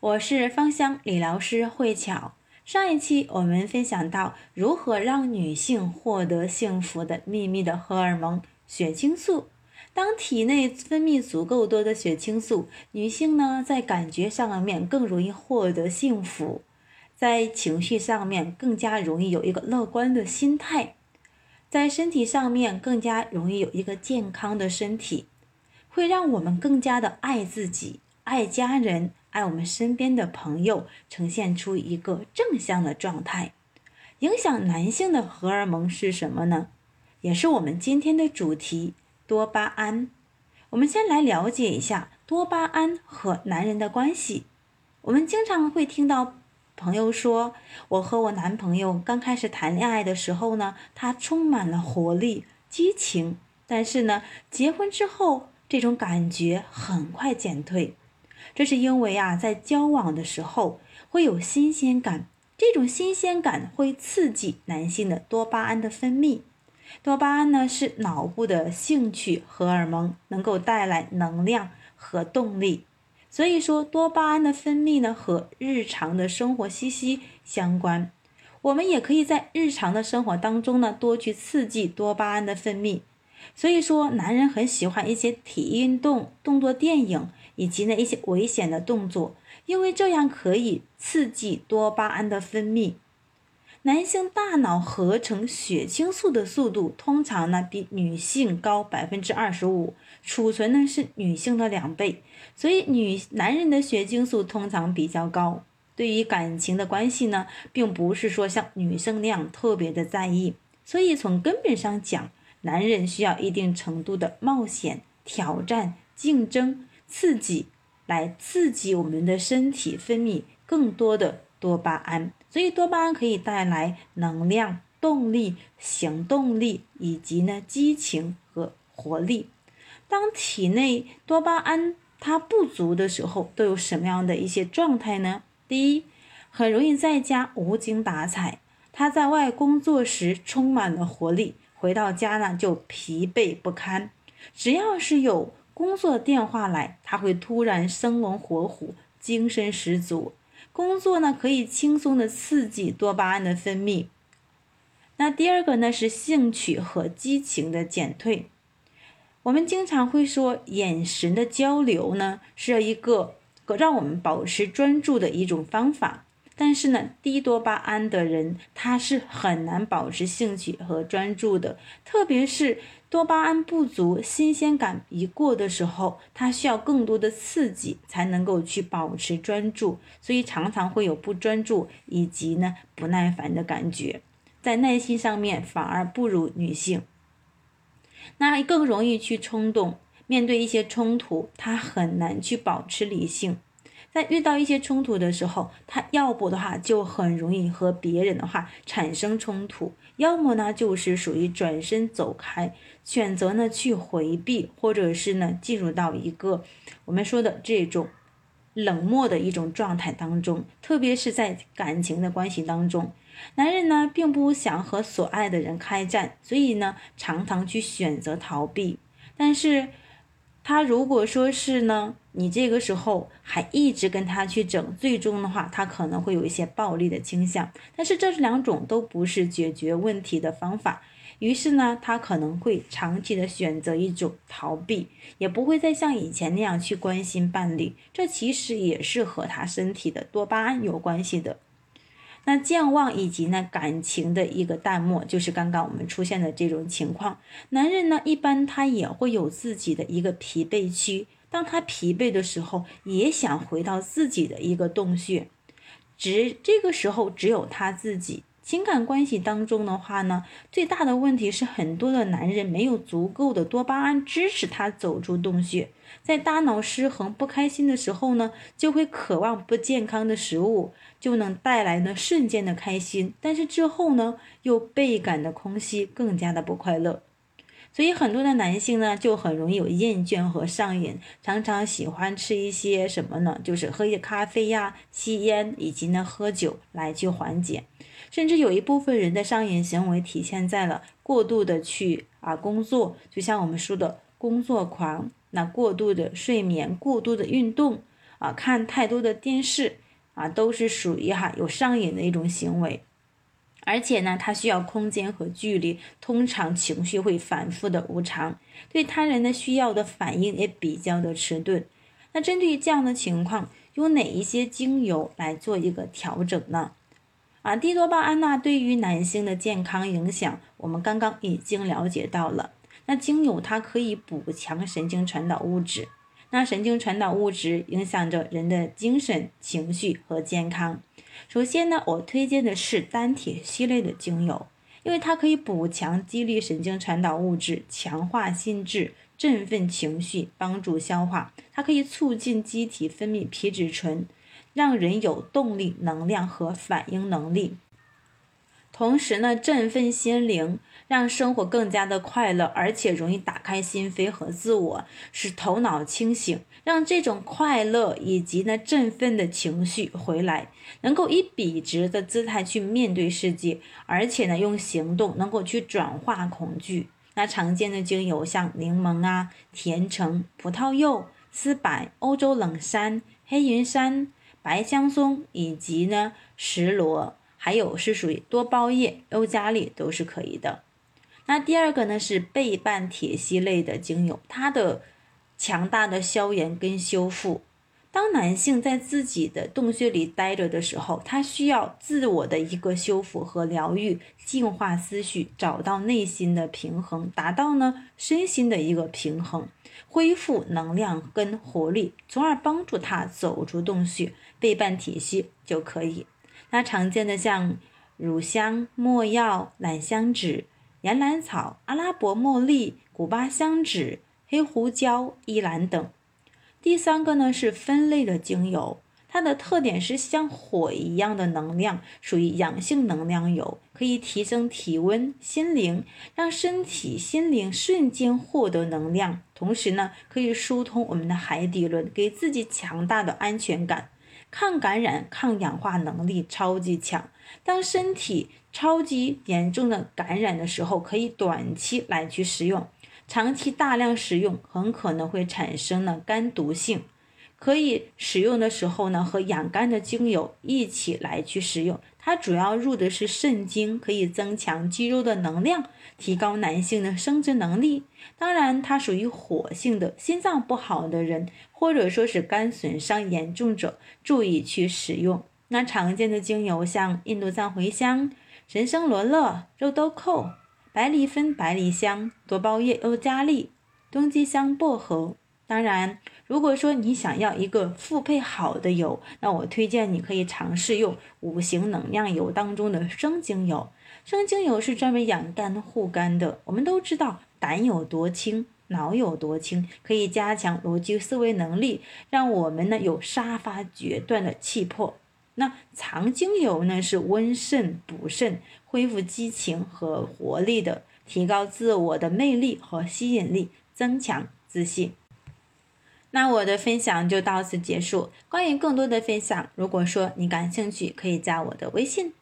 我是芳香理疗师慧巧。上一期我们分享到如何让女性获得幸福的秘密的荷尔蒙血清素。当体内分泌足够多的血清素，女性呢在感觉上面更容易获得幸福，在情绪上面更加容易有一个乐观的心态，在身体上面更加容易有一个健康的身体，会让我们更加的爱自己、爱家人。爱我们身边的朋友，呈现出一个正向的状态。影响男性的荷尔蒙是什么呢？也是我们今天的主题——多巴胺。我们先来了解一下多巴胺和男人的关系。我们经常会听到朋友说：“我和我男朋友刚开始谈恋爱的时候呢，他充满了活力、激情，但是呢，结婚之后，这种感觉很快减退。”这是因为啊，在交往的时候会有新鲜感，这种新鲜感会刺激男性的多巴胺的分泌。多巴胺呢是脑部的兴趣荷尔蒙，能够带来能量和动力。所以说，多巴胺的分泌呢和日常的生活息息相关。我们也可以在日常的生活当中呢多去刺激多巴胺的分泌。所以说，男人很喜欢一些体育运动、动作电影。以及呢一些危险的动作，因为这样可以刺激多巴胺的分泌。男性大脑合成血清素的速度通常呢比女性高百分之二十五，储存呢是女性的两倍，所以女男人的血清素通常比较高。对于感情的关系呢，并不是说像女生那样特别的在意。所以从根本上讲，男人需要一定程度的冒险、挑战、竞争。刺激来刺激我们的身体分泌更多的多巴胺，所以多巴胺可以带来能量、动力、行动力以及呢激情和活力。当体内多巴胺它不足的时候，都有什么样的一些状态呢？第一，很容易在家无精打采，他在外工作时充满了活力，回到家呢就疲惫不堪，只要是有。工作电话来，他会突然生龙活虎，精神十足。工作呢，可以轻松的刺激多巴胺的分泌。那第二个呢，是兴趣和激情的减退。我们经常会说，眼神的交流呢，是一个让我们保持专注的一种方法。但是呢，低多巴胺的人他是很难保持兴趣和专注的，特别是多巴胺不足、新鲜感一过的时候，他需要更多的刺激才能够去保持专注，所以常常会有不专注以及呢不耐烦的感觉，在耐心上面反而不如女性，那更容易去冲动，面对一些冲突，他很难去保持理性。在遇到一些冲突的时候，他要不的话就很容易和别人的话产生冲突，要么呢就是属于转身走开，选择呢去回避，或者是呢进入到一个我们说的这种冷漠的一种状态当中。特别是在感情的关系当中，男人呢并不想和所爱的人开战，所以呢常常去选择逃避，但是。他如果说是呢，你这个时候还一直跟他去整，最终的话，他可能会有一些暴力的倾向。但是这两种都不是解决问题的方法。于是呢，他可能会长期的选择一种逃避，也不会再像以前那样去关心伴侣。这其实也是和他身体的多巴胺有关系的。那健忘以及呢感情的一个淡漠，就是刚刚我们出现的这种情况。男人呢，一般他也会有自己的一个疲惫区，当他疲惫的时候，也想回到自己的一个洞穴，只这个时候只有他自己。情感关系当中的话呢，最大的问题是很多的男人没有足够的多巴胺支持他走出洞穴。在大脑失衡、不开心的时候呢，就会渴望不健康的食物，就能带来呢瞬间的开心，但是之后呢又倍感的空虚，更加的不快乐。所以很多的男性呢就很容易有厌倦和上瘾，常常喜欢吃一些什么呢？就是喝一些咖啡呀、吸烟以及呢喝酒来去缓解。甚至有一部分人的上瘾行为体现在了过度的去啊工作，就像我们说的工作狂。那过度的睡眠、过度的运动，啊，看太多的电视啊，都是属于哈有上瘾的一种行为。而且呢，他需要空间和距离，通常情绪会反复的无常，对他人的需要的反应也比较的迟钝。那针对于这样的情况，用哪一些精油来做一个调整呢？啊，地多巴胺呢，对于男性的健康影响，我们刚刚已经了解到了。那精油它可以补强神经传导物质，那神经传导物质影响着人的精神、情绪和健康。首先呢，我推荐的是单铁系列的精油，因为它可以补强、激励神经传导物质，强化心智，振奋情绪，帮助消化。它可以促进机体分泌皮质醇，让人有动力、能量和反应能力。同时呢，振奋心灵，让生活更加的快乐，而且容易打开心扉和自我，使头脑清醒，让这种快乐以及呢振奋的情绪回来，能够以笔直的姿态去面对世界，而且呢用行动能够去转化恐惧。那常见的精油像柠檬啊、甜橙、葡萄柚、丝柏、欧洲冷杉、黑云杉、白香松以及呢石螺。还有是属于多包叶、欧加利都是可以的。那第二个呢是倍半铁烯类的精油，它的强大的消炎跟修复。当男性在自己的洞穴里待着的时候，他需要自我的一个修复和疗愈，净化思绪，找到内心的平衡，达到呢身心的一个平衡，恢复能量跟活力，从而帮助他走出洞穴。背半体系就可以。那常见的像乳香、没药、兰香脂、岩兰草、阿拉伯茉莉、古巴香脂、黑胡椒、依兰等。第三个呢是分类的精油，它的特点是像火一样的能量，属于阳性能量油，可以提升体温、心灵，让身体、心灵瞬间获得能量。同时呢，可以疏通我们的海底轮，给自己强大的安全感。抗感染、抗氧化能力超级强。当身体超级严重的感染的时候，可以短期来去使用，长期大量使用很可能会产生呢肝毒性。可以使用的时候呢，和养肝的精油一起来去使用。它主要入的是肾经，可以增强肌肉的能量，提高男性的生殖能力。当然，它属于火性的，心脏不好的人，或者说是肝损伤严重者，注意去使用。那常见的精油像印度藏茴香、神生罗勒、肉豆蔻、百里芬、百里香、多包叶、欧加利、冬季香、薄荷。当然，如果说你想要一个复配好的油，那我推荐你可以尝试用五行能量油当中的生精油。生精油是专门养肝护肝的。我们都知道胆有多轻，脑有多轻，可以加强逻辑思维能力，让我们呢有杀伐决断的气魄。那藏精油呢是温肾补肾，恢复激情和活力的，提高自我的魅力和吸引力，增强自信。那我的分享就到此结束。关于更多的分享，如果说你感兴趣，可以加我的微信